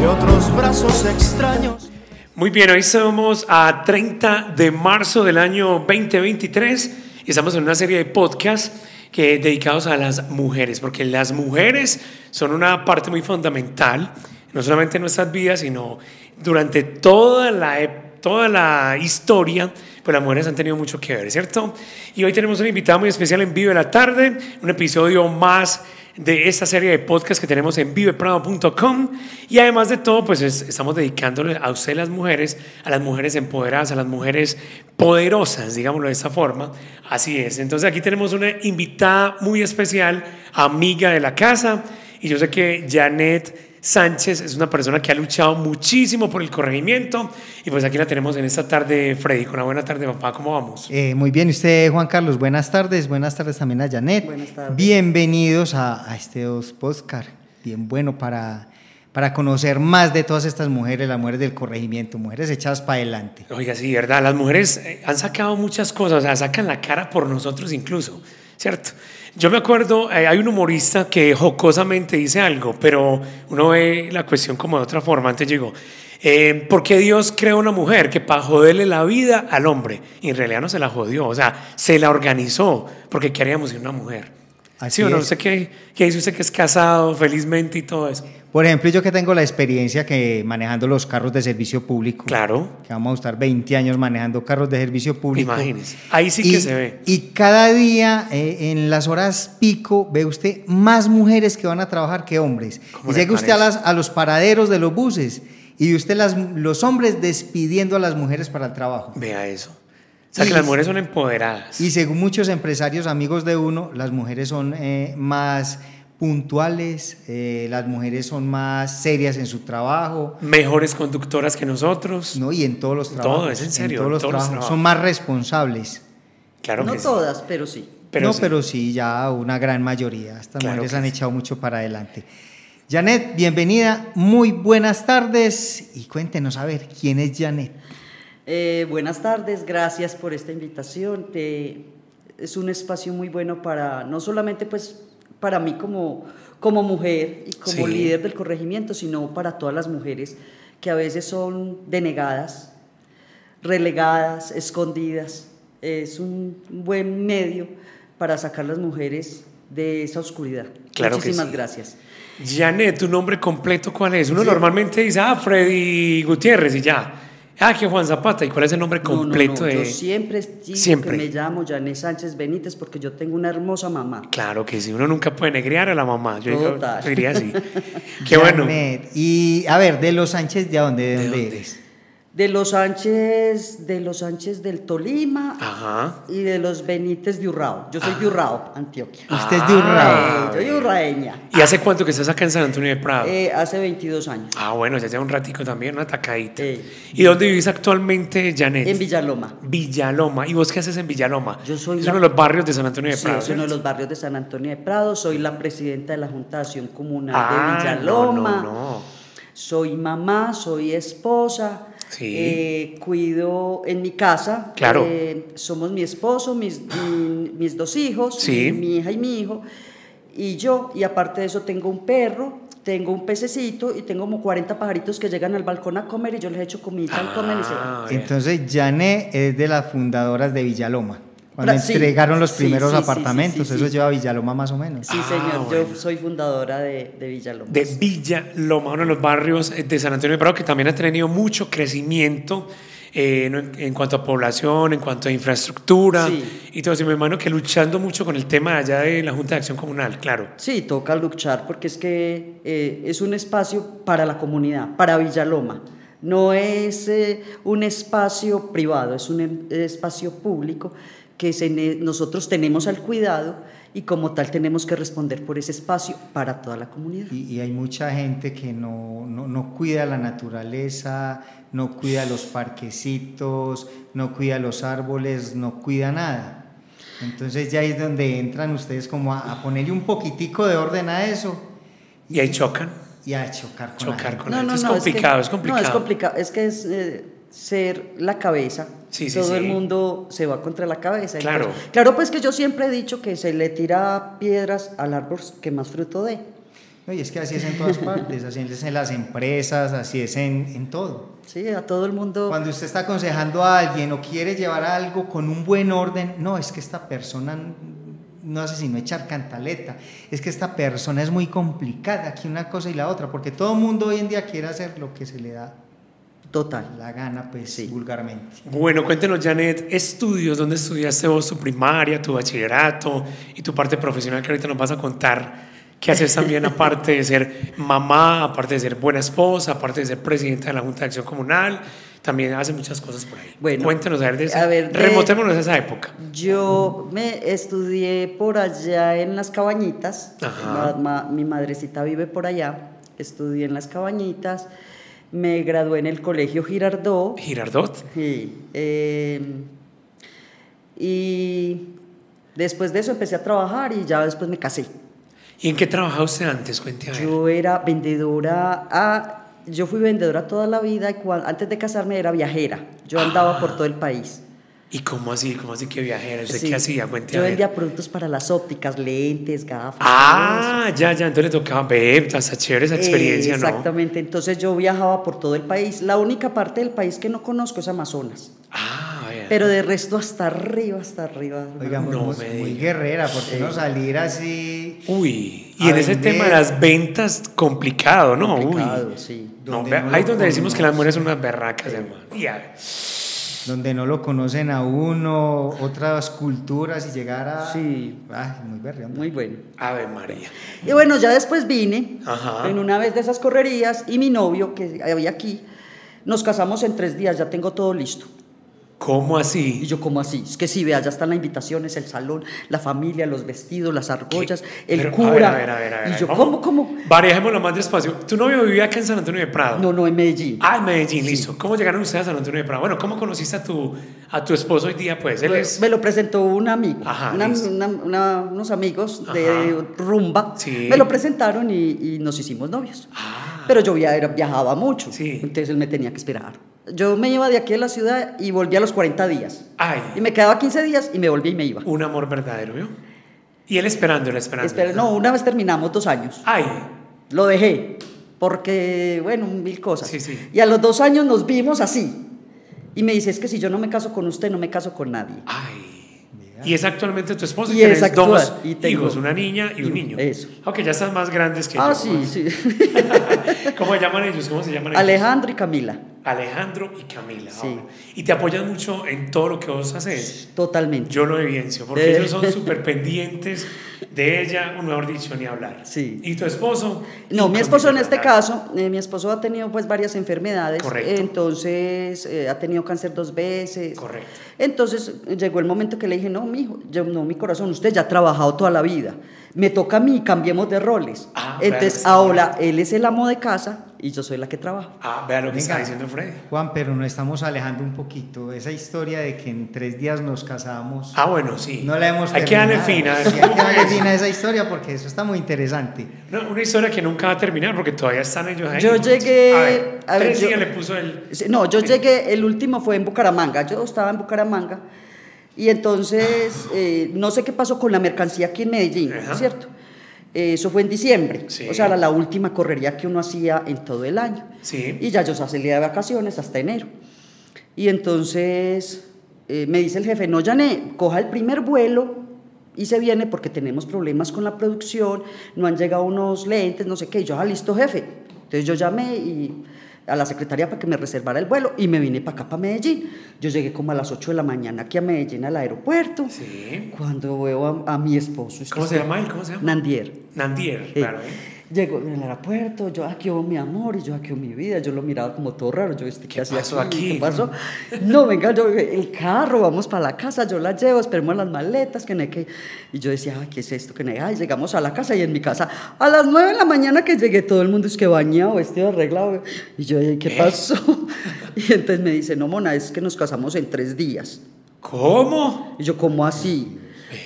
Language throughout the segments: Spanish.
y otros brazos extraños. Muy bien, hoy somos a 30 de marzo del año 2023 y estamos en una serie de podcasts que dedicados a las mujeres, porque las mujeres son una parte muy fundamental, no solamente en nuestras vidas, sino durante toda la, toda la historia, pues las mujeres han tenido mucho que ver, ¿cierto? Y hoy tenemos un invitado muy especial en Vivo de la Tarde, un episodio más de esta serie de podcast que tenemos en viveprado.com y además de todo pues estamos dedicándole a ustedes las mujeres, a las mujeres empoderadas, a las mujeres poderosas, digámoslo de esta forma. Así es. Entonces aquí tenemos una invitada muy especial, amiga de la casa y yo sé que Janet Sánchez es una persona que ha luchado muchísimo por el corregimiento y pues aquí la tenemos en esta tarde, Freddy. Con una buena tarde, papá, ¿cómo vamos? Eh, muy bien, ¿y usted, Juan Carlos? Buenas tardes, buenas tardes también a Janet. Buenas tardes. Bienvenidos a, a este dos podcast, bien bueno para, para conocer más de todas estas mujeres, las mujeres del corregimiento, mujeres echadas para adelante. Oiga, sí, verdad, las mujeres eh, han sacado muchas cosas, o sea, sacan la cara por nosotros incluso, ¿cierto? Yo me acuerdo, eh, hay un humorista que jocosamente dice algo, pero uno ve la cuestión como de otra forma. Antes llegó, eh, ¿por qué Dios creó una mujer que para joderle la vida al hombre? Y en realidad no se la jodió, o sea, se la organizó, porque queríamos ser una mujer. Así ¿Sí o no? es. sé qué, qué dice usted que es casado felizmente y todo eso. Por ejemplo, yo que tengo la experiencia que manejando los carros de servicio público, Claro, que vamos a estar 20 años manejando carros de servicio público. imagínese. Ahí sí y, que se ve. Y cada día, eh, en las horas pico, ve usted más mujeres que van a trabajar que hombres. ¿Cómo Y le llega usted a, las, a los paraderos de los buses y ve usted las, los hombres despidiendo a las mujeres para el trabajo. Vea eso. O sea, Y- que las mujeres son empoderadas. Y según muchos empresarios amigos de uno, las mujeres son eh, más puntuales, eh, las mujeres son más serias en su trabajo, Mejores conductoras que nosotros. ¿no? Y en todos los Todo, trabajos. es en serio, todos los todos los trabajos. Son más responsables. Claro no que sí. todas, pero sí. Pero no, sí. pero sí, ya una gran mayoría. Estas Claro mujeres han sí. echado mucho para adelante. Janet, bienvenida, muy buenas tardes y cuéntenos a ver quién es Janet. Eh, buenas tardes, gracias por esta invitación. Te- es un espacio muy bueno para, no solamente pues para mí como, como mujer y como Sí. líder del corregimiento, sino para todas las mujeres que a veces son denegadas, relegadas, escondidas. Es un buen medio para sacar las mujeres de esa oscuridad. Claro que Muchísimas sí. gracias. Janet, ¿tu nombre completo cuál es? Uno normalmente dice, ah, Freddy Gutiérrez y ya. Ah, que Juan Zapata. ¿Y cuál es el nombre No, no, completo no, de...? Yo siempre digo Siempre. que me llamo Janet Sánchez Benítez porque yo tengo una hermosa mamá. Claro que sí, uno nunca puede negrear a la mamá. Yo Total. diría así. Qué bueno. Y a ver, de los Sánchez, ¿de dónde, de ¿De dónde dónde? eres? De los Sánchez, de los Sánchez del Tolima Ajá. y de los Benítez de Urrao. Yo soy de Urrao, Antioquia. Usted es de Urrao. Eh, soy urraeña. ¿Y hace cuánto que estás acá en San Antonio de Prado? Eh, hace 22 años. ah, bueno, ya lleva un ratico también, una tacadita. Eh. ¿Y dónde vivís actualmente, Janet? En Villaloma. Villaloma. ¿Y vos qué haces en Villaloma? Yo soy es la- uno de los barrios de San Antonio de Sí, Prado. es uno de los barrios de San Antonio de Prado. Soy la presidenta de la Junta de Acción Comunal Ah, de Villaloma. no, no, no. Soy mamá, soy esposa. Sí. eh, cuido en mi casa. Claro. eh, somos mi esposo, mis, mi- mis dos hijos, Sí. mi, hija y mi hijo. Y yo, y aparte de eso, tengo un perro, tengo un pececito y tengo como 40 pajaritos que llegan al balcón a comer y yo les echo comida y comen y se van. Ah. Entonces, Janet es de las fundadoras de Villaloma. Cuando sí, entregaron los primeros sí, sí, apartamentos, sí, sí, eso sí. lleva a Villaloma más o menos. Sí, Ah, señor, bueno. yo soy fundadora de, de Villaloma. de Villaloma, uno de los barrios eh, de San Antonio de Prado que también ha tenido mucho crecimiento eh, en, en cuanto a población, en cuanto a infraestructura Sí. y todo eso. Me imagino que luchando mucho con el tema allá de la Junta de Acción Comunal, claro. Sí, toca luchar porque es que eh, es un espacio para la comunidad, para Villaloma. No es eh, un espacio privado, es un em- espacio público que se nosotros tenemos al cuidado y como tal tenemos que responder por ese espacio para toda la comunidad. Y, y hay mucha gente que no, no, no cuida la naturaleza, no cuida los parquecitos, no cuida los árboles, no cuida nada. Entonces ya es donde entran ustedes como a, a ponerle un poquitico de orden a eso Y ahí chocan. y a chocar con la Chocar gente. con la gente. Es complicado, es, complicado. No, es complicado. Es que es, eh, ser la cabeza, Sí, sí, todo el sí. mundo se va contra la cabeza. Claro. Entonces, claro, pues que yo siempre he dicho que se le tira piedras al árbol que más fruto dé. No, y es que así es en todas partes, así es en las empresas, así es en, en todo. Sí, a todo el mundo. Cuando usted está aconsejando a alguien o quiere llevar algo con un buen orden, no, es que esta persona no hace sino echar cantaleta, es que esta persona es muy complicada, aquí una cosa y la otra, porque todo el mundo hoy en día quiere hacer lo que se le da Total. la gana, pues Sí. vulgarmente. Bueno, cuéntenos, Janet, estudios, ¿dónde estudiaste vos tu primaria, tu bachillerato y tu parte profesional que ahorita nos vas a contar? ¿Qué haces también aparte de ser mamá, aparte de ser buena esposa, aparte de ser presidenta de la Junta de Acción Comunal? También hace muchas cosas por ahí. Bueno, Cuéntenos, a ver, de esa- a ver, de- remontémonos a esa época. Yo me estudié por allá en las cabañitas. Ajá. Mi madrecita vive por allá. Estudié en las cabañitas. Me gradué en el colegio Girardot. Girardot. Sí, eh, y después de eso empecé a trabajar y ya después me casé. ¿Y en qué trabajaba usted antes? Ver. Yo era vendedora, a, yo fui vendedora toda la vida y cuan- antes de casarme era viajera. Yo andaba por todo el país. ¿Y cómo así? ¿Cómo así que viajera? ¿Usted Sí. qué hacía? Cuente Yo vendía productos para las ópticas, lentes, gafas. Ah, ya, ya. Entonces le tocaba ver, está chévere esa experiencia, Eh, ¿no? Exactamente, entonces yo viajaba por todo el país. La única parte del país que no conozco es Amazonas. Ah, vaya. Pero de resto hasta arriba, hasta arriba. Oiga, muy, No muy- me muy diga. guerrera, porque no salir así... Uy, y en ese tema de las ventas, complicado, ¿no? Complicado, Uy. sí. No, ahí donde decimos que las mujeres son unas berracas, hermano. Y a- donde no lo conocen a uno, otras culturas y llegar a... Sí. Ay, muy berreón. Muy bueno. Ave María. Y bueno, ya después vine Ajá. en una vez de esas correrías y mi novio, que había aquí, nos casamos en tres días, ya tengo todo listo. ¿Cómo Y así? yo, ¿cómo así? Es que sí, vea, ya están las invitaciones, el salón, la familia, los vestidos, las argollas, el Pero, cura. a ver, a ver, a ver, y yo, ¿cómo? ¿cómo? Barajémoslo más despacio. ¿Tu novio vivía acá en San Antonio de Prado? No, no, en Medellín. Ah, en Medellín, listo. ¿Cómo llegaron ustedes a San Antonio de Prado? Bueno, ¿cómo conociste a tu, a tu esposo hoy día? Pues él es... Me lo presentó un amigo, Ajá, una- una- una- unos amigos de Ajá. rumba. Sí. Me lo presentaron y, y nos hicimos novios. Ah, Pero yo viajaba mucho, Sí. entonces él me tenía que esperar. Yo me iba de aquí a la ciudad y volví a los 40 días. ay, Y me quedaba 15 días y me volví y me iba. un amor verdadero, ¿vio? Y él esperando, él esperando. Espera, no, una vez terminamos dos años. Ay, Lo dejé, porque, bueno, mil cosas. Sí, sí. Y a los dos años nos vimos así. Y me dice, es que si yo no me caso con usted, no me caso con nadie. ay. Y es actualmente tu esposo y, Y tienes es actual, dos y tengo- hijos, una niña y un niño. eso. Aunque ya están más grandes que ah, yo. sí, sí. ¿Cómo se llaman ellos? ¿Cómo se llaman ellos? Alejandro y Camila, Alejandro y Camila. Sí. ahora. Y te apoyan mucho en todo lo que vos haces. totalmente. Yo lo evidencio, porque ellos son súper pendientes de ella, o mejor dicho, ni hablar. Sí. ¿Y tu esposo? No, mi esposo en este caso, eh, mi esposo ha tenido pues varias enfermedades, Correcto. entonces eh, ha tenido cáncer dos veces. Correcto. Entonces llegó el momento que le dije, no, mi hijo, yo, no, mi corazón, usted ya ha trabajado toda la vida, me toca a mí, cambiemos de roles. Ah, entonces claro, sí. ahora él es el amo de casa y yo soy la que trabaja. Ah, vea lo que Venga. está diciendo Freddy. Juan, pero nos estamos alejando un poquito. Esa historia de que en tres días nos casamos, Ah, bueno, sí. no la hemos Hay que darle fin a Sí, hay que darle fin a esa historia porque eso está muy interesante. No, una historia que nunca va a terminar porque todavía están ellos ahí. Yo llegué- A ver, a ver, tres yo- días le puso el. No, yo llegué, el último fue en Bucaramanga, yo estaba en Bucaramanga y entonces eh, no sé qué pasó con la mercancía aquí en Medellín, Ajá. ¿cierto? Eh, eso fue en diciembre, Sí. o sea, la, la última correría que uno hacía en todo el año. Sí. Y ya yo salía de vacaciones hasta enero. Y entonces eh, me dice el jefe, no, Jané, coja el primer vuelo y se viene porque tenemos problemas con la producción, no han llegado unos lentes, no sé qué. Y yo, ah, listo, jefe. Entonces yo llamé y a la secretaria para que me reservara el vuelo y me vine para acá, para Medellín. Yo llegué como a las 8 de la mañana aquí a Medellín, al aeropuerto. Sí. Cuando veo a, a mi esposo. ¿Cómo se llama él? ¿Cómo se llama? Nandier. Nandier, Eh, claro. ¿eh? Llego en el aeropuerto, yo aquí oh, mi amor, y yo aquí oh, mi vida, yo lo miraba como todo raro, yo ¿qué, ¿Qué hacía pasó aquí? ¿Qué pasó? No, venga, yo, el carro, vamos para la casa, yo la llevo, esperemos las maletas, que no hay que... Y yo decía, ay, ¿qué es esto? Que no hay? Ay, llegamos a la casa y en mi casa, a las nueve de la mañana que llegué, todo el mundo es que bañado, vestido, arreglado. Y yo, "Ay, ¿qué ¿Eh? pasó? Y entonces me dice, no, mona, es que nos casamos en tres días. ¿Cómo? Y yo, ¿cómo así?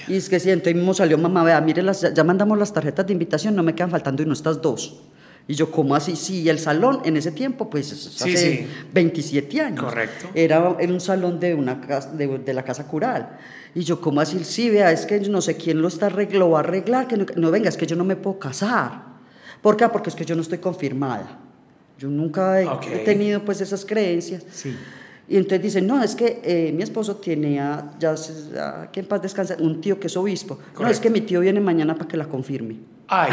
Y es que siento, y mismo salió mamá, vea, mire, las, ya- mandamos las tarjetas de invitación, no me quedan faltando y no estas dos. Y yo, ¿cómo así? Sí, el salón en ese tiempo, pues Sí, hace sí. 27 años. Correcto. Era, era un salón de, una casa, de, de la casa cural. Y yo, ¿cómo así? Sí, vea, es que no sé quién lo está arreglando, lo va a arreglar, que no, no, venga, es que yo no me puedo casar. ¿Por qué? Porque es que yo no estoy confirmada. Yo nunca he, he tenido pues esas creencias. Sí. Y entonces dicen, no, es que eh, mi esposo tiene, a- ya, ya, que en paz descansa, un tío que es obispo. No, es que mi tío viene mañana para que la confirme. Ay,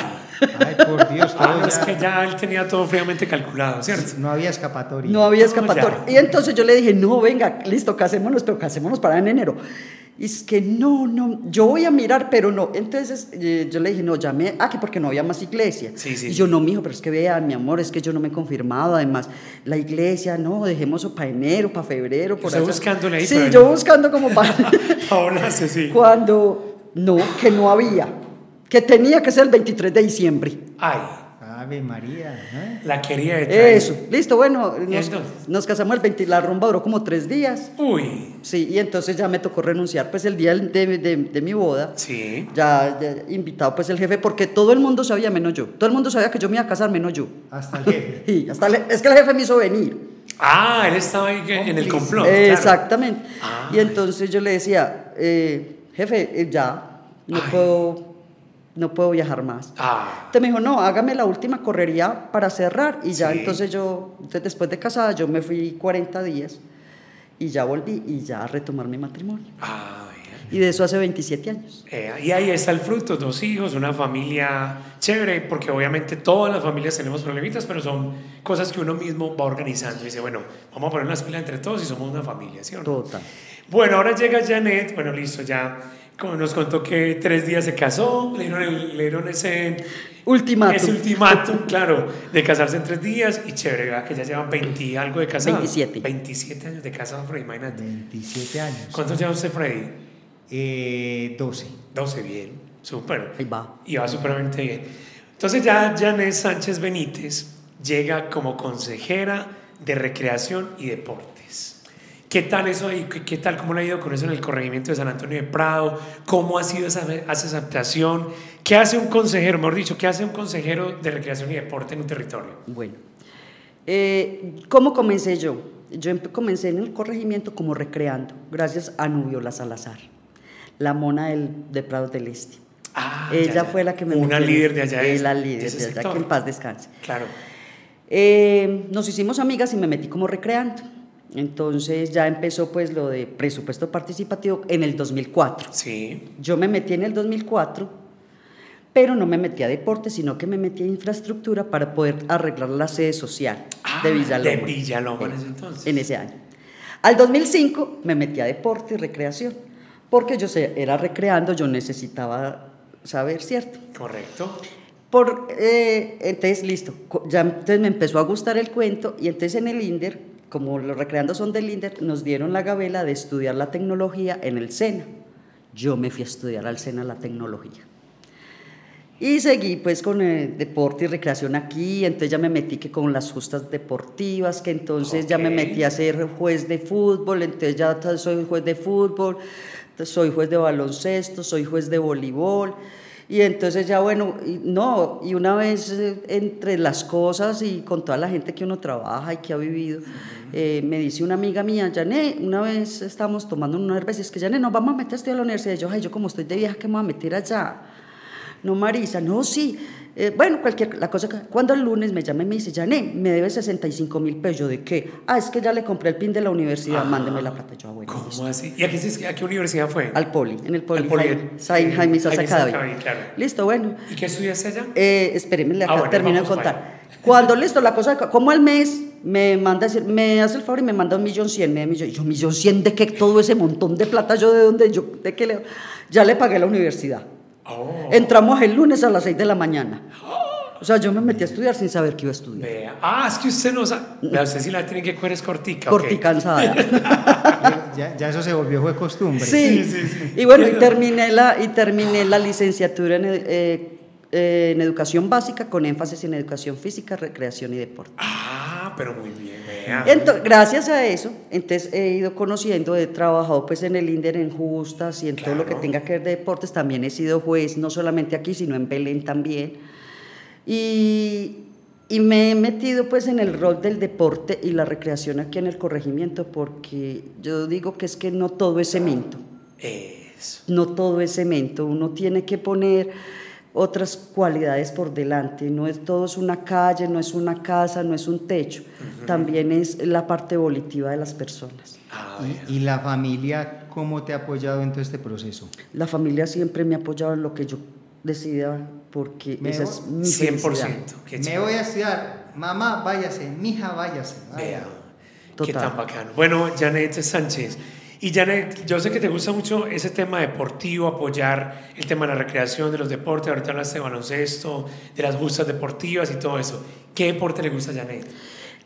Ay, por Dios, ah, no, es ya- que ya él tenía todo fríamente calculado, ¿cierto? no había escapatoria. No había escapatoria. ya. y entonces yo le dije, no, venga, listo, casémonos, pero casémonos para en enero. Y es que no, no, yo voy a mirar, pero no. Entonces eh, yo le dije, no, llame aquí porque no había más iglesia. Sí, sí, y yo, no, mijo, pero es que vean, mi amor, es que yo no me he confirmado. Además, la iglesia, no, dejemos para enero, para febrero, por Usted allá. buscándole ahí, Sí, pero yo buscando como para. Sí, sí. Cuando, no, que no había. Que tenía que ser el 23 de diciembre. Ay, Ave María. ¿eh? la quería de. Eso, listo, bueno, ¿Y nos, casamos el 20, la rumba duró como tres días. Uy, Sí, y entonces ya me tocó renunciar pues el día de, de- de mi boda. sí. Ya, ya invitado pues el jefe, porque todo el mundo sabía menos yo. Todo el mundo sabía que yo me iba a casar menos yo. Hasta el jefe. Y hasta le- es que el jefe me hizo venir. Ah, él estaba ahí en el complot. claro. Exactamente. Ah, y entonces yo le decía, eh, jefe, eh, ya, no Ay. puedo, no puedo viajar más. Ah, Entonces me dijo, no, hágame la última correría para cerrar. Y ya Sí. entonces yo, entonces después de casada, yo me fui 40 días y ya volví y ya a retomar mi matrimonio. ah. Y de eso hace 27 años. Eh, y ahí está el fruto, dos hijos, una familia chévere, porque obviamente todas las familias tenemos problemitas, pero son cosas que uno mismo va organizando y dice, bueno, vamos a poner las pilas entre todos y somos una familia, ¿sí o no? Total. Bueno, ahora llega Janet, bueno, listo, ya como nos contó que tres días se casó, le dieron, el- le dieron ese, Ultimátum. ese ultimátum, claro, de casarse en tres días y chévere, ¿verdad? que ya llevan 20 y algo de casado. 27. 27 años de casado, Freddy, imagínate. 27 años. ¿Cuántos lleva usted, Freddy? Eh, 12. 12, bien, súper. Ahí va. Y va súpermente bien. Entonces ya Janet Sánchez Benítez llega como consejera de recreación y deportes. ¿Qué tal eso ahí? ¿Qué, tal? ¿Cómo le ha ido con eso en el corregimiento de San Antonio de Prado? ¿Cómo ha sido esa, esa adaptación? ¿Qué hace un consejero, mejor dicho, qué hace un consejero de recreación y deporte en un territorio? Bueno, eh, ¿cómo comencé yo? Yo comencé en el corregimiento como recreando, gracias a Nubiola Salazar, la mona del, de Prados del Este. Ah, ya, Ella ya. fue la que me Una metió líder de allá. es- la de líder ese de allá, sector. que en paz descanse. Claro. Eh, nos hicimos amigas y me metí como recreando. Entonces ya empezó pues lo de presupuesto participativo en el 2004. Sí. Yo me metí en el 2004, pero no me metí a deporte, sino que me metí a infraestructura para poder arreglar la sede social Ah, de Villaloma. de Villaloma en ese entonces. En ese año. Al 2005 me metí a deporte y recreación, porque yo era recreando, yo necesitaba saber, ¿cierto? Correcto. Por, eh, entonces, listo, ya entonces me empezó a gustar el cuento y entonces en el INDER, como los recreando son del INDER, nos dieron la gabela de estudiar la tecnología en el SENA. Yo me fui a estudiar al SENA la tecnología. Y seguí pues con el deporte y recreación aquí, entonces ya me metí que con las justas deportivas, que entonces ya me metí a ser juez de fútbol, entonces ya soy juez de fútbol, soy juez de baloncesto, soy juez de voleibol. Y entonces ya bueno, y no, y una vez eh, entre las cosas y con toda la gente que uno trabaja y que ha vivido, eh, me dice una amiga mía, Jané, una vez estábamos tomando unas cervezas, que Jané, nos vamos a meter a estudiar a la universidad. Y yo, ay, yo como estoy de viaje, ¿qué me voy a meter allá? No, Marisa, no, sí. Eh, bueno, cualquier la cosa. Cuando el lunes me llama y me dice, Jané, me debe 65 mil pesos. ¿Yo de qué? Ah, es que ya le compré el pin de la universidad, Ah. mándeme la plata. Yo, ah, bueno, ¿Cómo listo. así? ¿Y a qué, a qué universidad fue? Al poli, en el poli. Al poli, Jaime. Jaime, Jaime. Academy, claro. Listo, bueno. ¿Y qué estudiaste allá? Eh, espérenme, le Ah, bueno, termino de contar. Cuando listo, la cosa, como al mes me manda, a decir- me hace el favor y me manda un millón cien, me da millón, yo, millón cien de qué, todo ese montón de plata, yo de dónde, yo, de qué le, ya le pagué la universidad. Oh, Entramos el lunes a las 6 de la mañana. O sea, yo me metí a estudiar sin saber que iba a estudiar. vea. Ah, es que usted no sabe. Vea, usted sí la tiene que coger es cortica. Corticansada. Ya, ya eso se volvió fue costumbre. Sí. Sí, sí, sí. Y bueno, y terminé la, y terminé la licenciatura en, eh, eh, en educación básica con énfasis en educación física, recreación y deporte. Ah, pero muy bien, vea. Ento- gracias a eso, entonces he ido conociendo, he trabajado pues en el INDER, en justas y en todo lo que tenga que ver de deportes. También he sido juez, no solamente aquí, sino en Belén también. Y, y me he metido pues en el rol del deporte y la recreación aquí en el corregimiento porque yo digo que es que no todo es cemento. Eso. No todo es cemento, uno tiene que poner otras cualidades por delante, no es todo es una calle, no es una casa, no es un techo, también es la parte volitiva de las personas. ¿Y, y la familia cómo te ha apoyado en todo este proceso? La familia siempre me ha apoyado en lo que yo decida porque Me esa voy- es mi 100%. felicidad. Qué Me voy a estudiar, mamá, váyase, mija, váyase. Vea, qué Total. tan bacano. Bueno, Janet Sánchez. Y Janet, yo sé que te gusta mucho ese tema deportivo, apoyar el tema de la recreación, de los deportes. Ahorita hablaste de baloncesto, de las justas deportivas y todo eso. ¿Qué deporte le gusta a Janet?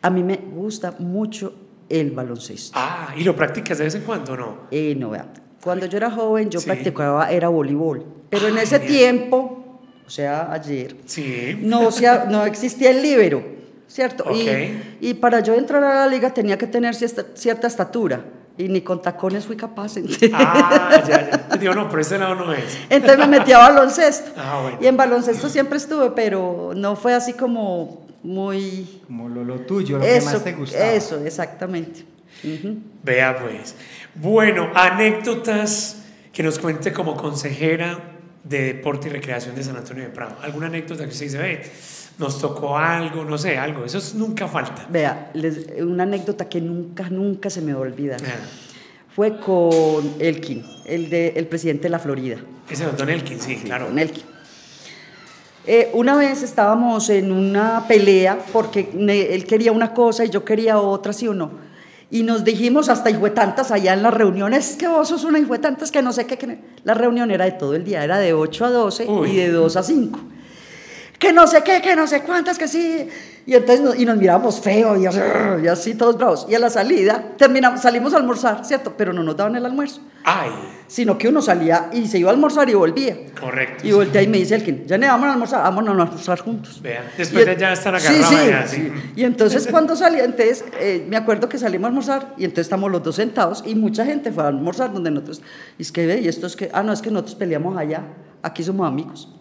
A mí me gusta mucho el baloncesto. Ah, ¿y lo practicas de vez en cuando o no? Eh, no, vea. Cuando yo era joven, yo Sí. practicaba, era voleibol. Pero en Ah, ese genial. tiempo, o sea, ayer, Sí. no, se ha- no existía el líbero, ¿cierto? Y- Ok. Y, para yo entrar a la liga tenía que tener cierta, cierta estatura. Y ni con tacones fui capaz. Entonces, Ah, ya, ya. Digo, no, por ese lado no es. entonces me metí a baloncesto. Ah, bueno. Y en baloncesto siempre estuve, pero no fue así como muy... Como lo, lo tuyo, lo que Eso, más te gustaba. eso, exactamente. Vea pues. Bueno, anécdotas que nos cuente como consejera de deporte y recreación de San Antonio de Prado. ¿Alguna anécdota que usted dice, ve, nos tocó algo, no sé, algo? Eso es- nunca falta. Vea, les- una anécdota que nunca, nunca se me va a olvidar. Ah, Fue con Elkin, el, de, el presidente de la Florida. ese es Don Elkin, sí, claro. Con Elkin. Eh, una vez estábamos en una pelea porque él quería una cosa y yo quería otra, sí o no. Y nos dijimos hasta tantas allá en las reuniones, que vos sos una tantas que no sé qué. que no-". La reunión era de todo el día, era de 8 a 12 Uy. y de 2 a 5. Que no sé qué, que no sé cuántas, que sí. Y entonces nos- y nos mirábamos feo y, así- y así todos bravos. Y a la salida terminamos, salimos a almorzar, ¿cierto? Pero no nos daban el almuerzo, Ay, sino que uno salía y se iba a almorzar y volvía. correcto. Y voltea y me dice Elkin, ya ne, vamos a almorzar, vamos a almorzar juntos. Vea, después de ya estar sí, agarrados sí, sí. sí. Y entonces cuando salí, entonces eh, me acuerdo que salimos a almorzar y entonces estamos los dos sentados y mucha gente fue a almorzar donde nosotros, y es que ve, y esto es que, ah, no, es que nosotros peleamos allá, aquí somos amigos.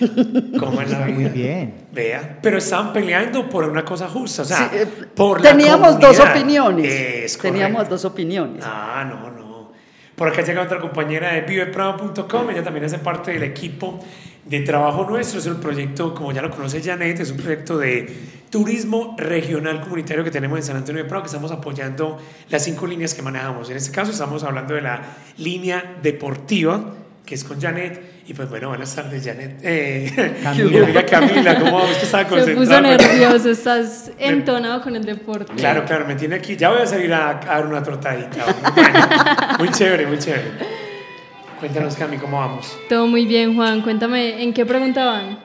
Ay, ¿cómo es la Está muy vida? bien. Vea, pero estaban peleando por una cosa justa, o sea, Sí, eh, por la teníamos dos comunidad. opiniones. Es teníamos dos opiniones. Ah, no, no. Por acá llega otra compañera de viveprado.com, ella también hace parte del equipo de trabajo nuestro, es un proyecto, como ya lo conoce Janet, es un proyecto de turismo regional comunitario que tenemos en San Antonio de Prado, que estamos apoyando las cinco líneas que manejamos. En este caso estamos hablando de la línea deportiva, que es con Janet, y pues bueno, buenas tardes Janet. Eh, Camila. Camila, ¿cómo vamos? Que estaba Se puso concentrada. nervioso, estás entonado con el deporte. Claro, claro, me tiene aquí. Ya voy a salir a, a dar una trotadita. Bueno, muy chévere, muy chévere. Cuéntanos, Cami, ¿cómo vamos? Todo muy bien, Juan. Cuéntame, ¿en qué preguntaban?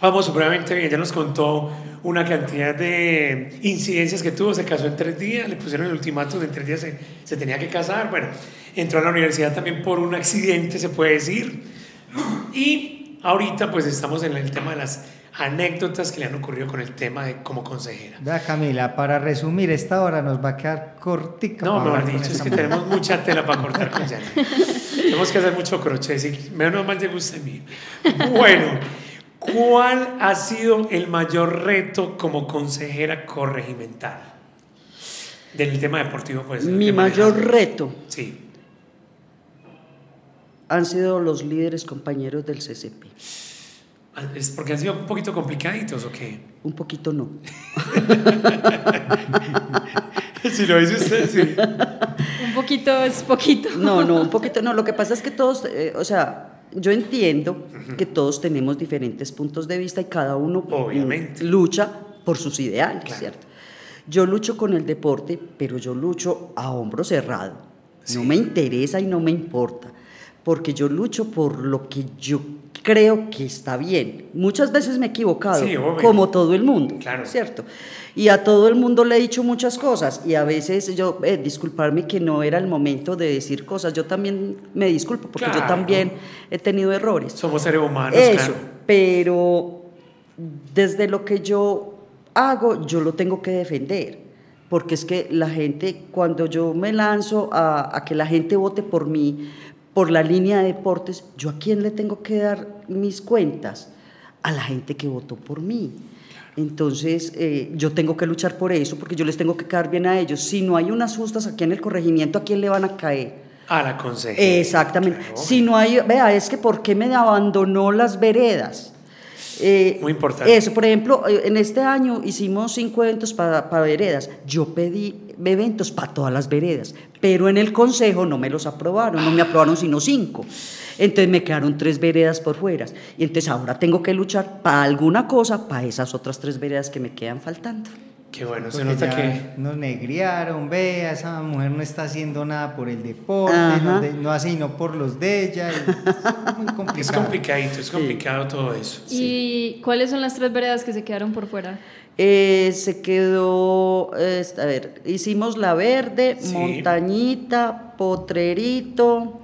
Vamos supremamente bien. Ya nos contó una cantidad de incidencias que tuvo. Se casó en tres días, le pusieron el ultimátum de en tres días se, se tenía que casar. Bueno, entró a la universidad también por un accidente, se puede decir. Y ahorita, pues estamos en el tema de las anécdotas que le han ocurrido con el tema de como consejera. Vea Camila, para resumir, esta hora nos va a quedar cortica. No, mejor dicho, es que tenemos mucha tela para cortar con Janet. Tenemos que hacer mucho crochet, sí, menos mal llega usted mío. Bueno, ¿cuál ha sido el mayor reto como consejera corregimental? Del tema deportivo, pues. Mi mayor reto Sí. Han sido los líderes compañeros del CCP. ¿Es porque han sido un poquito complicaditos o qué? Un poquito no. Si lo dice usted, sí. Un poquito es poquito. No, no, un poquito no. Lo que pasa es que todos, eh, o sea, yo entiendo que todos tenemos diferentes puntos de vista y cada uno mm, Obviamente. lucha por sus ideales, Claro. ¿cierto? Yo lucho con el deporte, pero yo lucho a hombro cerrado. Sí. No me interesa y no me importa, porque yo lucho por lo que yo creo que está bien. Muchas veces me he equivocado, Sí, como todo el mundo, Claro. ¿cierto? Y a todo el mundo le he dicho muchas cosas y a veces yo, eh, disculparme que no era el momento de decir cosas, yo también me disculpo porque yo Claro. también he tenido errores. Somos seres humanos, Eso, claro. pero desde lo que yo hago, yo lo tengo que defender. Porque es que la gente, cuando yo me lanzo a, a que la gente vote por mí, por la línea de deportes, ¿yo a quién le tengo que dar mis cuentas? a la gente que votó por mí. Entonces, eh, yo tengo que luchar por eso, porque yo les tengo que caer bien a ellos. Si no hay unas justas aquí en el corregimiento, ¿a quién le van a caer? A la consejera. Exactamente. Claro. Si no hay, vea, es que ¿por qué me abandonó las veredas? Eh, Muy importante. Eso, por ejemplo, eh, en este año hicimos cinco eventos para veredas. Yo pedí eventos para todas las veredas, pero en el consejo no me los aprobaron, no me aprobaron sino cinco. Entonces me quedaron tres veredas por fuera. Y entonces ahora tengo que luchar para alguna cosa, para esas otras tres veredas que me quedan faltando. Qué bueno, se nota que... nos negriaron, vea, esa mujer no está haciendo nada por el deporte, no, de- no hace sino por los de ella. y es muy complicado. Es complicadito, es complicado todo eso. ¿Y cuáles son las tres veredas que se quedaron por fuera? Eh, se quedó, eh, a ver, hicimos La Verde, Sí. Montañita, Potrerito,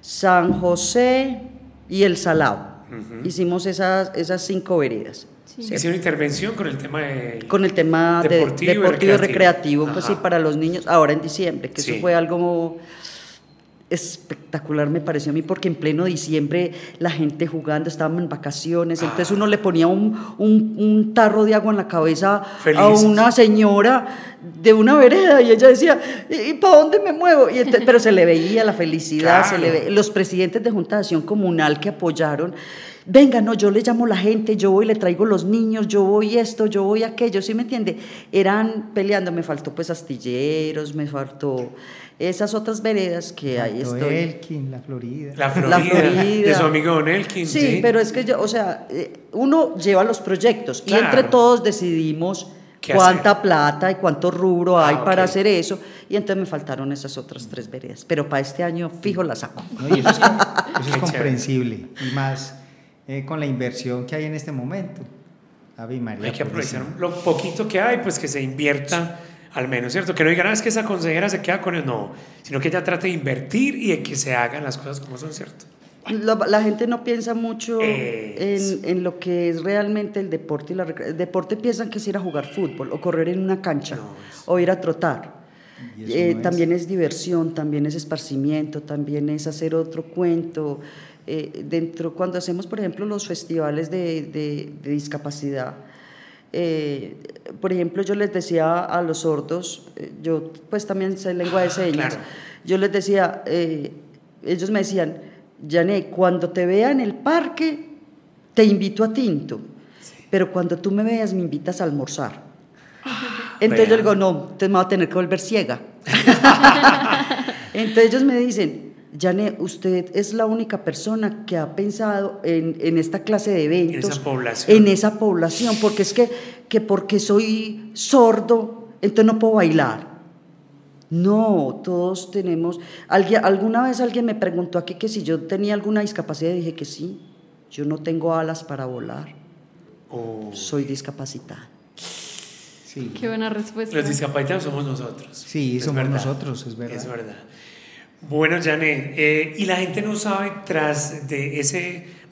San José y El Salao. Hicimos esas, esas cinco veredas. Sí. Hizo una intervención con el tema de... Con el tema de- Deportivo y deportivo, y recreativo. recreativo, pues sí, para los niños, ahora en diciembre, que Sí. eso fue algo espectacular me pareció a mí porque en pleno diciembre la gente jugando, estábamos en vacaciones, entonces Ah. uno le ponía un, un- un tarro de agua en la cabeza a una señora de una vereda y ella decía, ¿y, para dónde me muevo? Y pero se le veía la felicidad, se le ve- los presidentes de Junta de Acción Comunal que apoyaron, venga, no, yo le llamo a la gente, yo voy, le traigo los niños, yo voy esto, yo voy aquello, ¿sí me entiende? Eran peleando, me faltó pues astilleros, me faltó esas otras veredas que ahí Faltó estoy. Elkin, la Florida. La Florida, Florida. de su amigo Don Elkin. Sí, pero es que yo, o sea, eh, uno lleva los proyectos y entre todos decidimos ¿Qué cuánta hacer? plata y cuánto rubro Ah, hay para ok. hacer eso y entonces me faltaron esas otras tres veredas, pero para este año fijo las saco. ¿no? Y eso es, eso es chévere. comprensible. Y más eh, con la inversión que hay en este momento. Ave María. Hay que aprovechar lo poquito que hay, pues que se invierta al menos, ¿cierto? Que no digan, "Ah, es que esa consejera se queda con él, no, sino que ella trate de invertir y de que se hagan las cosas como son, ¿cierto? La, la gente no piensa mucho en, en lo que es realmente el deporte y la El deporte piensan que es ir a jugar fútbol o correr en una cancha No, o ir a trotar. Eh, es. también es diversión, también es esparcimiento, también es hacer otro cuento. Eh, dentro, cuando hacemos, por ejemplo, los festivales de, de- de discapacidad, eh, por ejemplo, yo les decía a los sordos, yo pues también sé lengua de señas, claro. yo les decía, ellos me decían, Jané, cuando te vea en el parque, te invito a tinto, pero cuando tú me veas, me invitas a almorzar. Entonces yo digo, no, entonces me voy a tener que volver ciega. Entonces ellos me dicen, Jané, usted es la única persona que ha pensado en, en esta clase de eventos. esa población. En esa población, porque es que, que porque soy sordo, entonces no puedo bailar. No, todos tenemos. Alguien, alguna vez alguien me preguntó aquí que si yo tenía alguna discapacidad y dije que sí. Yo no tengo alas para volar. Oh, Soy discapacitada. Sí. Qué buena respuesta. los discapacitados somos nosotros. Sí, Es somos verdad. nosotros, es verdad. Es verdad. Bueno, Janet, eh, y la gente no sabe tras de esa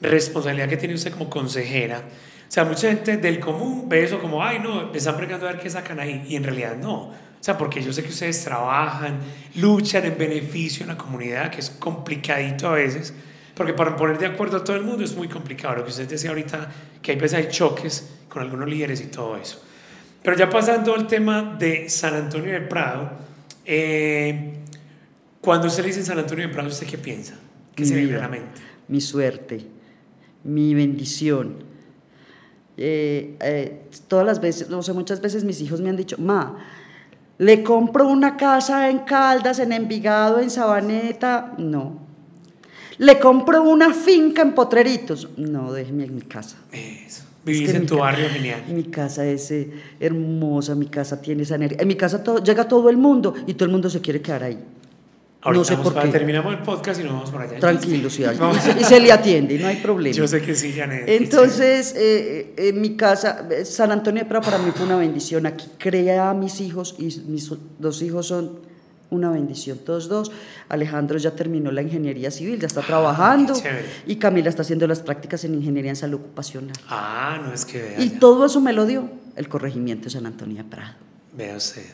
responsabilidad que tiene usted como consejera. O sea, mucha gente del común ve eso como, ay, no, me están pregando a ver qué sacan ahí. Y en realidad no. O sea, porque yo sé que ustedes trabajan, luchan en beneficio en la comunidad, que es complicadito a veces. Porque para poner de acuerdo a todo el mundo es muy complicado. Lo que usted decía ahorita, que hay veces hay choques con algunos líderes y todo eso. Pero ya pasando al tema de San Antonio de Prado, eh, cuando usted le dice San Antonio de Prado, ¿usted qué piensa? ¿Qué se le la mente? Mi suerte, mi bendición. Eh, eh, todas las veces, no sé, muchas veces mis hijos me han dicho, ma, le compro una casa en Caldas, en Envigado, en Sabaneta. No. Le compro una finca en Potreritos. No, déjeme en mi casa. Eso. Es Vivís que en tu barrio genial. Mi casa es eh, hermosa, mi casa tiene esa energía. En mi casa todo, llega todo el mundo y todo el mundo se quiere quedar ahí. Ahorita no sé por para- qué. terminamos el podcast y nos vamos por allá. Tranquilo, sí, y, se, y se le atiende, no hay problema. Yo sé que sí, Janet. Entonces, eh, eh, en mi casa, eh, San Antonio de Prado para mí fue una bendición. Aquí creé a mis hijos y mis dos hijos son una bendición, todos dos. Alejandro ya terminó la ingeniería civil, ya está trabajando. chévere. Y Camila está haciendo las prácticas en ingeniería en salud ocupacional. Ah, no es que vea. Y ya. todo eso me lo dio el corregimiento de San Antonio de Prado. Vea usted.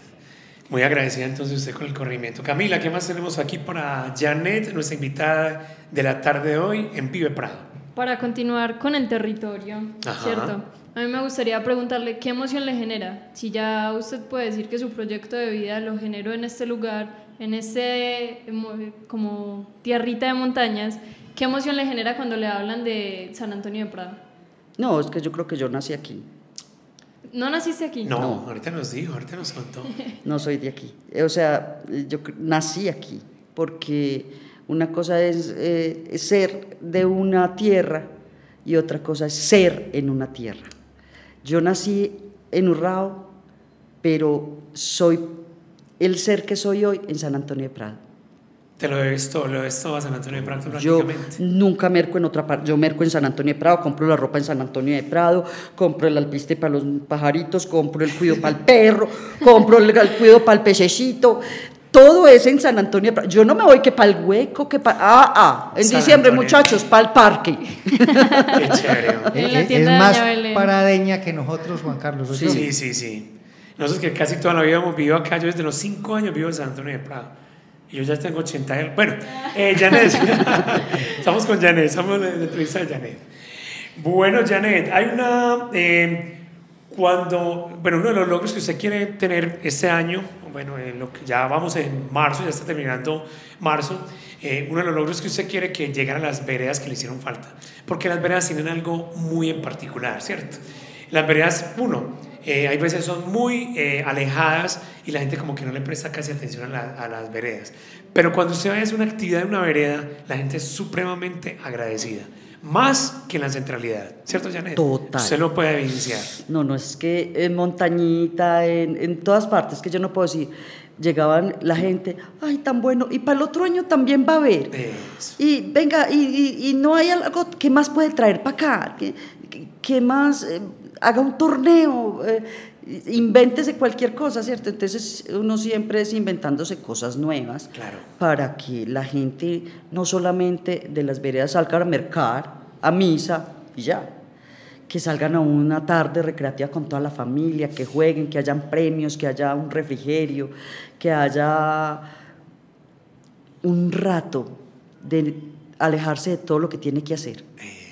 Muy agradecida entonces usted con el corrimiento. Camila, ¿qué más tenemos aquí para Janet, nuestra invitada de la tarde de hoy en Vive Prado? para continuar con el territorio, Ajá. ¿cierto? A mí me gustaría preguntarle qué emoción le genera. Si ya usted puede decir que su proyecto de vida lo generó en este lugar, en este mo- como tierrita de montañas, ¿qué emoción le genera cuando le hablan de San Antonio de Prado? No, es que yo creo que yo nací aquí, ¿No naciste aquí? No, No. ahorita nos dijo, ahorita nos contó. no soy de aquí. Eh, O sea, yo nací aquí, porque una cosa es eh, ser de una tierra y otra cosa es ser en una tierra. Yo nací en Urrao, pero soy el ser que soy hoy en San Antonio de Prado. Te lo debes todo, lo debes todo a San Antonio de Prado Yo prácticamente. nunca merco en otra parte. Yo merco en San Antonio de Prado, compro la ropa en San Antonio de Prado, compro el alpiste para los pajaritos, compro el cuido para el perro, compro el, el cuido para el pececito. Todo es en San Antonio de Prado. Yo no me voy que para el hueco, que para. Ah, ah. En San diciembre, Antonio. muchachos, para el parque. Qué chévere. hombre. En la Eh, eh, tienda es de más paradeña que nosotros, Juan Carlos. ¿o yo? Sí, sí, sí. Nosotros que casi toda la vida hemos vivido acá, yo desde los 5 años vivo en San Antonio de Prado. Y yo ya tengo 80 y- Bueno, eh, Janet. estamos con Janet, estamos en la entrevista de Janet. Bueno, Janet, hay una... eh, cuando, bueno, uno de los logros que usted quiere tener este año, bueno, en lo que ya vamos en marzo, ya está terminando marzo, eh, uno de los logros que usted quiere que lleguen a las veredas que le hicieron falta, porque las veredas tienen algo muy en particular, ¿cierto? Las veredas, uno, eh, hay veces son muy eh, alejadas y la gente como que no le presta casi atención a, la- a las veredas, pero cuando usted hacer una actividad en una vereda, la gente es supremamente agradecida. Más que en la centralidad, ¿cierto, Janet? Total. Usted lo puede evidenciar. No, no, es que en montañita, en, en todas partes, que yo no puedo decir. Llegaban la gente, ay, tan bueno, y para el otro año también va a haber. Eso. Y venga, y, y- y no hay algo que más puede traer para acá, que, que- que más eh, haga un torneo, eh, invéntese cualquier cosa, ¿cierto? Entonces uno siempre es inventándose cosas nuevas Claro. para que la gente no solamente de las veredas salga a mercar, a misa y ya, que salgan a una tarde recreativa con toda la familia, que jueguen, que hayan premios, que haya un refrigerio, que haya un rato de alejarse de todo lo que tiene que hacer.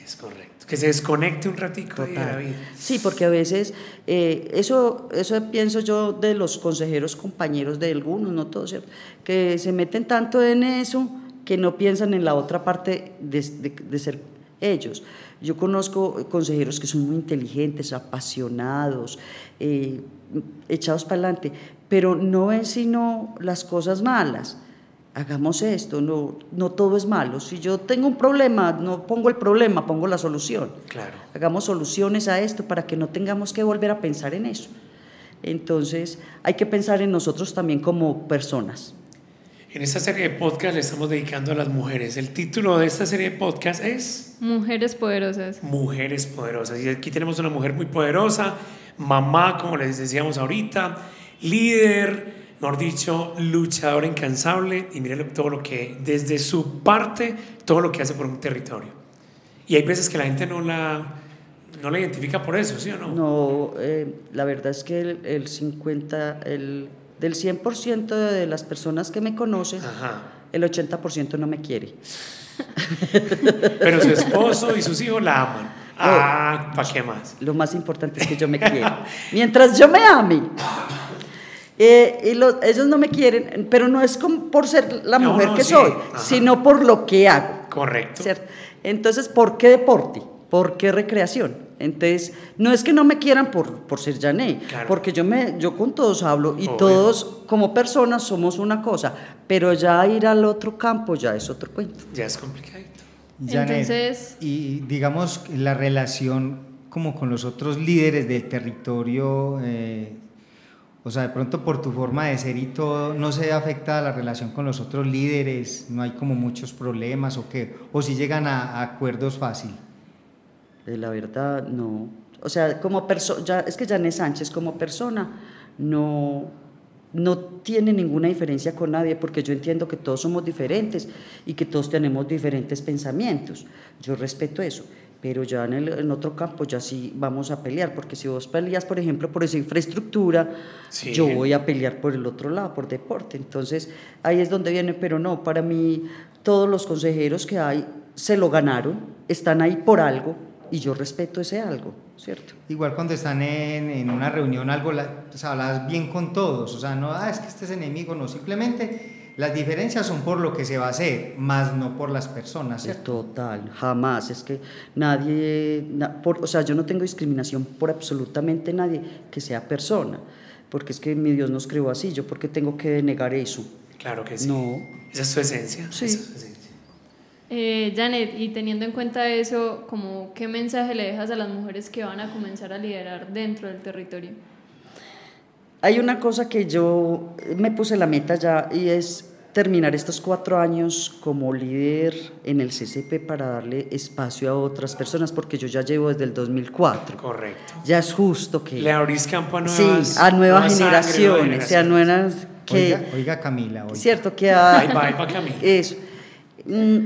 Es correcto. Que se desconecte un ratico de la vida. Sí, porque a veces eh, eso, eso pienso yo de los consejeros compañeros de algunos, no todos, ¿cierto? que se meten tanto en eso que no piensan en la otra parte de, de- de ser ellos. Yo conozco consejeros que son muy inteligentes, apasionados, eh, echados para adelante, pero no ven sino las cosas malas. Hagamos esto, no, no todo es malo. Si yo tengo un problema, no pongo el problema, pongo la solución. Claro. Hagamos soluciones a esto para que no tengamos que volver a pensar en eso. Entonces, hay que pensar en nosotros también como personas. En esta serie de podcast le estamos dedicando a las mujeres. El título de esta serie de podcast es Mujeres poderosas. Mujeres Poderosas. Y aquí tenemos una mujer muy poderosa, mamá, como les decíamos ahorita, líder, mejor dicho, luchadora incansable. Y miren todo lo que, desde su parte, todo lo que hace por un territorio. Y hay veces que la gente no la, no la identifica por eso, ¿sí o no? No, eh, la verdad es que el, el 50, el, del 100% de las personas que me conocen, Ajá. el 80% no me quiere. Pero su esposo y sus hijos la aman. Ah, ¿para qué más? Lo más importante es que yo me quiera. Mientras yo me ame. eh, y los- ellos no me quieren, pero no es como por ser la No, mujer no, que sí, soy, ajá. sino por lo que hago. Correcto. ¿cierto? Entonces, ¿por qué deporte? ¿Por qué recreación? Entonces, no es que no me quieran por, por ser Jané, Claro. porque yo, me, yo con todos hablo y Obvio. todos como personas somos una cosa, pero ya ir al otro campo ya es otro cuento. Ya es complicadito. Janet, Entonces- y digamos la relación como con los otros líderes del territorio, eh, o sea, de pronto por tu forma de ser y todo, ¿no se afecta la relación con los otros líderes? ¿No hay como muchos problemas o qué? ¿O si llegan a, a acuerdos fácil? Eh, La verdad, no. O sea, como persona, es que Janet Sánchez como persona no, no tiene ninguna diferencia con nadie porque yo entiendo que todos somos diferentes y que todos tenemos diferentes pensamientos. Yo respeto eso. Pero ya en, el, en otro campo ya sí vamos a pelear, porque si vos peleas, por ejemplo, por esa infraestructura, Sí. yo voy a pelear por el otro lado, por deporte. Entonces, ahí es donde viene, pero no, para mí todos los consejeros que hay se lo ganaron, están ahí por algo y yo respeto ese algo, ¿cierto? Igual cuando están en, en una reunión, algo, la, o sea, hablas bien con todos, o sea, no, ah, es que este es enemigo, no, simplemente las diferencias son por lo que se va a hacer, más no por las personas, ¿cierto? Total, jamás, es que nadie, na- por, o sea, yo no tengo discriminación por absolutamente nadie que sea persona, porque es que mi Dios nos creó así, yo porque tengo que negar eso. Claro que sí. No. Esa es su esencia. Sí. esa es su esencia. Eh, Janet, y teniendo en cuenta eso, como, ¿qué mensaje le dejas a las mujeres que van a comenzar a liderar dentro del territorio? Hay una cosa que yo me puse la meta ya y es terminar estos cuatro años como líder en el CCP para darle espacio a otras personas, porque yo ya llevo desde el 2004. Correcto. Ya es justo que... Le abrís campo a sí, nuevas a nuevas nueva sangre, nueva generaciones, a generación. nuevas... Que, Oiga, oiga Camila, oiga. Cierto, que a- va, ahí va Camila. Eso. Mm,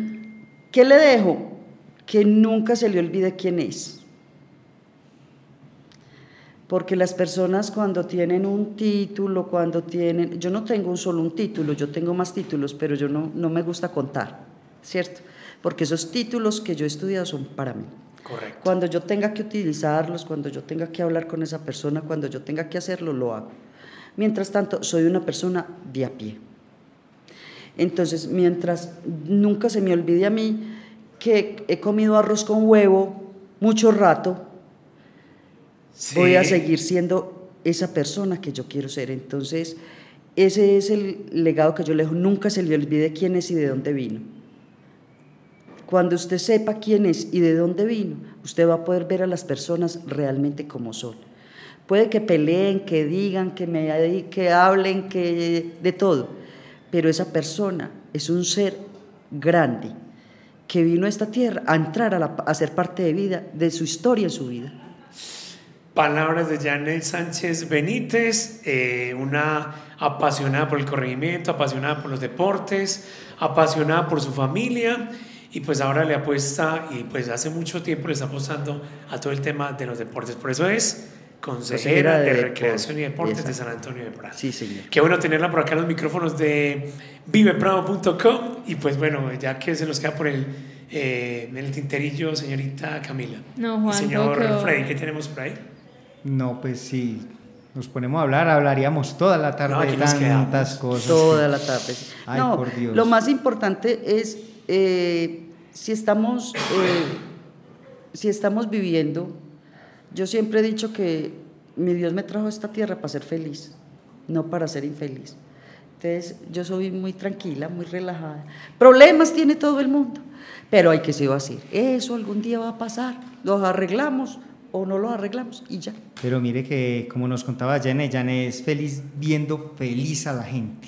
¿Qué le dejo? Que nunca se le olvide quién es. Porque las personas cuando tienen un título, cuando tienen... Yo no tengo un solo un título, yo tengo más títulos, pero yo no, no me gusta contar, ¿cierto? Porque esos títulos que yo he estudiado son para mí. Correcto. Cuando yo tenga que utilizarlos, cuando yo tenga que hablar con esa persona, cuando yo tenga que hacerlo, lo hago. Mientras tanto, soy una persona de a pie. Entonces, mientras nunca se me olvide a mí que he comido arroz con huevo mucho rato, Sí. voy a seguir siendo esa persona que yo quiero ser. Entonces, ese es el legado que yo le dejo. Nunca se le olvide quién es y de dónde vino. Cuando usted sepa quién es y de dónde vino, usted va a poder ver a las personas realmente como son. Puede que peleen, que digan, que, me, que hablen, que de todo, pero esa persona es un ser grande que vino a esta tierra a entrar a, la- a ser parte de vida, de su historia en su vida. Palabras de Janet Sánchez Benítez, eh, una apasionada por el corregimiento, apasionada por los deportes, apasionada por su familia y pues ahora le apuesta y pues hace mucho tiempo le está apostando a todo el tema de los deportes. Por eso es consejera Consejera de, de Recreación y Deportes, de. San Antonio de Prado. Sí, señor. Qué bueno tenerla por acá en los micrófonos de viveprado.com y pues bueno, ya que se nos queda por el, eh, en el tinterillo, señorita Camila. No, Y Juan, señor todo quedó- Freddy, ¿qué tenemos por ahí? No, pues sí, nos ponemos a hablar, hablaríamos toda la tarde No, de tantas cosas. Toda que- la tarde. Ay, no, por Dios. lo más importante es eh, si estamos eh, si estamos viviendo. Yo siempre he dicho que mi Dios me trajo a esta tierra para ser feliz, no para ser infeliz. Entonces, yo soy muy tranquila, muy relajada. Problemas tiene todo el mundo, pero hay que ser así. Eso algún día va a pasar. Los arreglamos o no los arreglamos y ya. Pero mire que, como nos contaba Janet, Janet es feliz viendo feliz a la gente.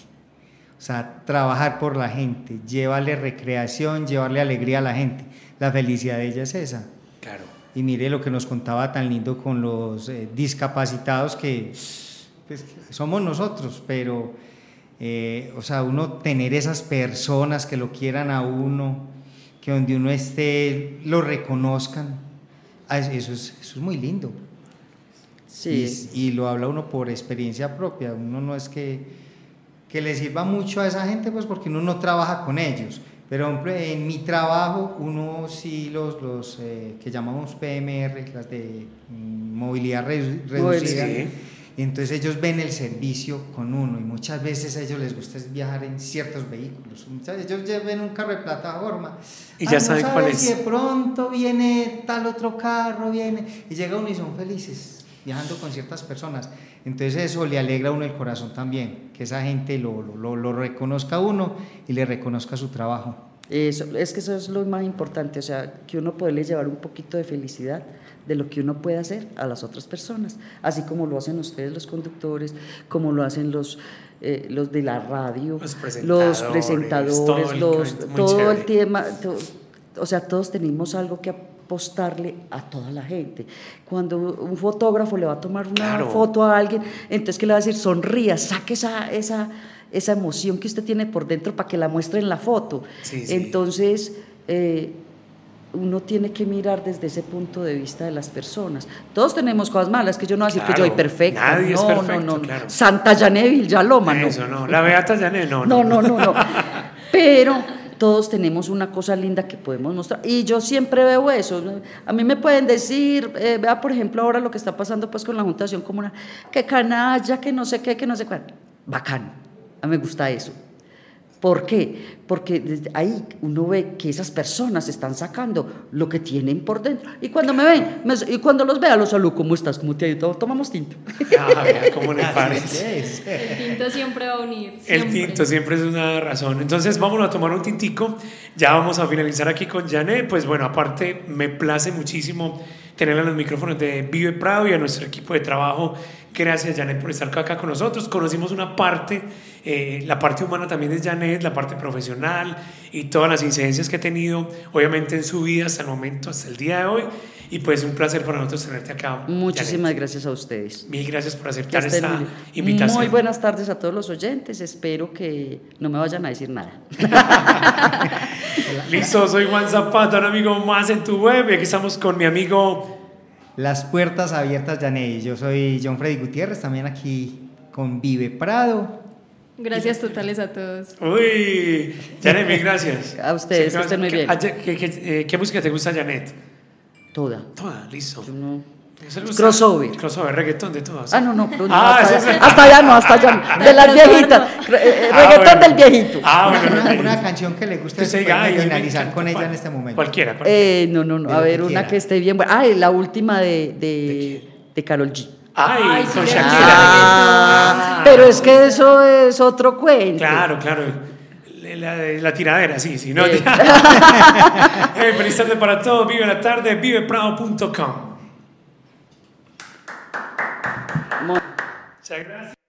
O sea, trabajar por la gente, llevarle recreación, llevarle alegría a la gente. La felicidad de ella es esa. Claro. Y mire lo que nos contaba tan lindo con los eh, discapacitados que pues, somos nosotros, pero, eh, o sea, uno tener esas personas que lo quieran a uno, que donde uno esté lo reconozcan, eso eso es, eso es muy lindo. Sí. Y, y lo habla uno por experiencia propia. Uno no es que, que le sirva mucho a esa gente, pues porque uno no trabaja con ellos. Pero en mi trabajo, uno sí los, los eh, que llamamos PMR, las de mm, movilidad re- reducida. Sí. Y Entonces ellos ven el servicio con uno y muchas veces a ellos les gusta viajar en ciertos vehículos. Muchas veces ellos ya ven un carro de plataforma. Y ya "Ay, no saben cuál es". si de pronto viene tal otro carro, viene y llega uno y son felices viajando con ciertas personas. Entonces eso le alegra a uno el corazón también, que esa gente lo- lo reconozca a uno y le reconozca su trabajo. Eso, es que eso es lo más importante, o sea, que uno puede llevar un poquito de felicidad de lo que uno puede hacer a las otras personas, así como lo hacen ustedes los conductores, como lo hacen los, eh, los de la radio, Los presentadores, los presentadores, todo el- los- muy todo el chévere. tema, o sea, todos tenemos algo que apostarle a toda la gente. Cuando un fotógrafo le va a tomar una Claro. foto a alguien, entonces que le va a decir, sonría, saque esa, esa, esa emoción que usted tiene por dentro para que la muestre en la foto. Sí, sí. Entonces, eh, uno tiene que mirar desde ese punto de vista de las personas. Todos tenemos cosas malas, que yo no voy a decir que yo soy perfecta. nadie es no, perfecto, no, no, claro. Santa Yanevil Yaloma, no. Eso no. La Beata Janet, no. No, no, no, no. Pero, todos tenemos una cosa linda que podemos mostrar. Y yo siempre veo eso. A mí me pueden decir, eh, vea por ejemplo ahora lo que está pasando pues con la Juntación Comunal, que canalla, que no sé qué, que no sé cuál. Bacán, a mí me gusta eso. ¿Por qué? Porque desde ahí uno ve que esas personas están sacando lo que tienen por dentro. Y cuando me ven, me- y cuando los vea, los saludo, ¿cómo estás? ¿Cómo te ha ido? Tomamos tinto. Ah, vea cómo le parece. es. El tinto siempre va a unir. El siempre. tinto siempre es una razón. Entonces, vámonos a tomar un tintico. Ya vamos a finalizar aquí con Janet. Pues bueno, aparte, me place muchísimo tenerla en los micrófonos de Vive Prado y a nuestro equipo de trabajo. Gracias, Janet, por estar acá con nosotros. Conocimos una parte, eh, la parte humana también de Janet, la parte profesional y todas las incidencias que ha tenido, obviamente, en su vida hasta el momento, hasta el día de hoy. Y pues un placer para nosotros tenerte acá. Muchísimas Janet. gracias a ustedes. Mil gracias por aceptar esta muy invitación. Muy buenas tardes a todos los oyentes. Espero que no me vayan a decir nada. Listo, soy Juan Zapata, un amigo más en tu web. Y aquí estamos con mi amigo. Las puertas abiertas, Janet. Yo soy John Freddy Gutiérrez, también aquí con Vive Prado. Gracias totales a todos. Uy, Janet, mil gracias. A ustedes, Sí, que estén muy ¿qué- bien. a- ¿qué, qué- eh, qué música te gusta, Janet? Toda. Toda, listo. Yo no-. Crossover. Crossover, reggaetón de todas. Ah, no, no, no, Ah, hasta, allá, es- hasta allá no, hasta allá no. De las viejitas. eh, Ah, reggaetón bueno. del viejito. Ah, bueno, una, no, una canción que le guste finalizar con ella en este momento. Cualquiera, cualquiera. Eh, no, no, no. De A ver, que una que esté bien buena. Ah, la última de, de, de Carol G. Ay, Ay, con Shakira. Ah, pero es que eso es otro cuento. Claro, claro. La, tiradera, sí, sí. No, feliz tarde para todos. Vive la tarde, viveprado.com. Muchas gracias.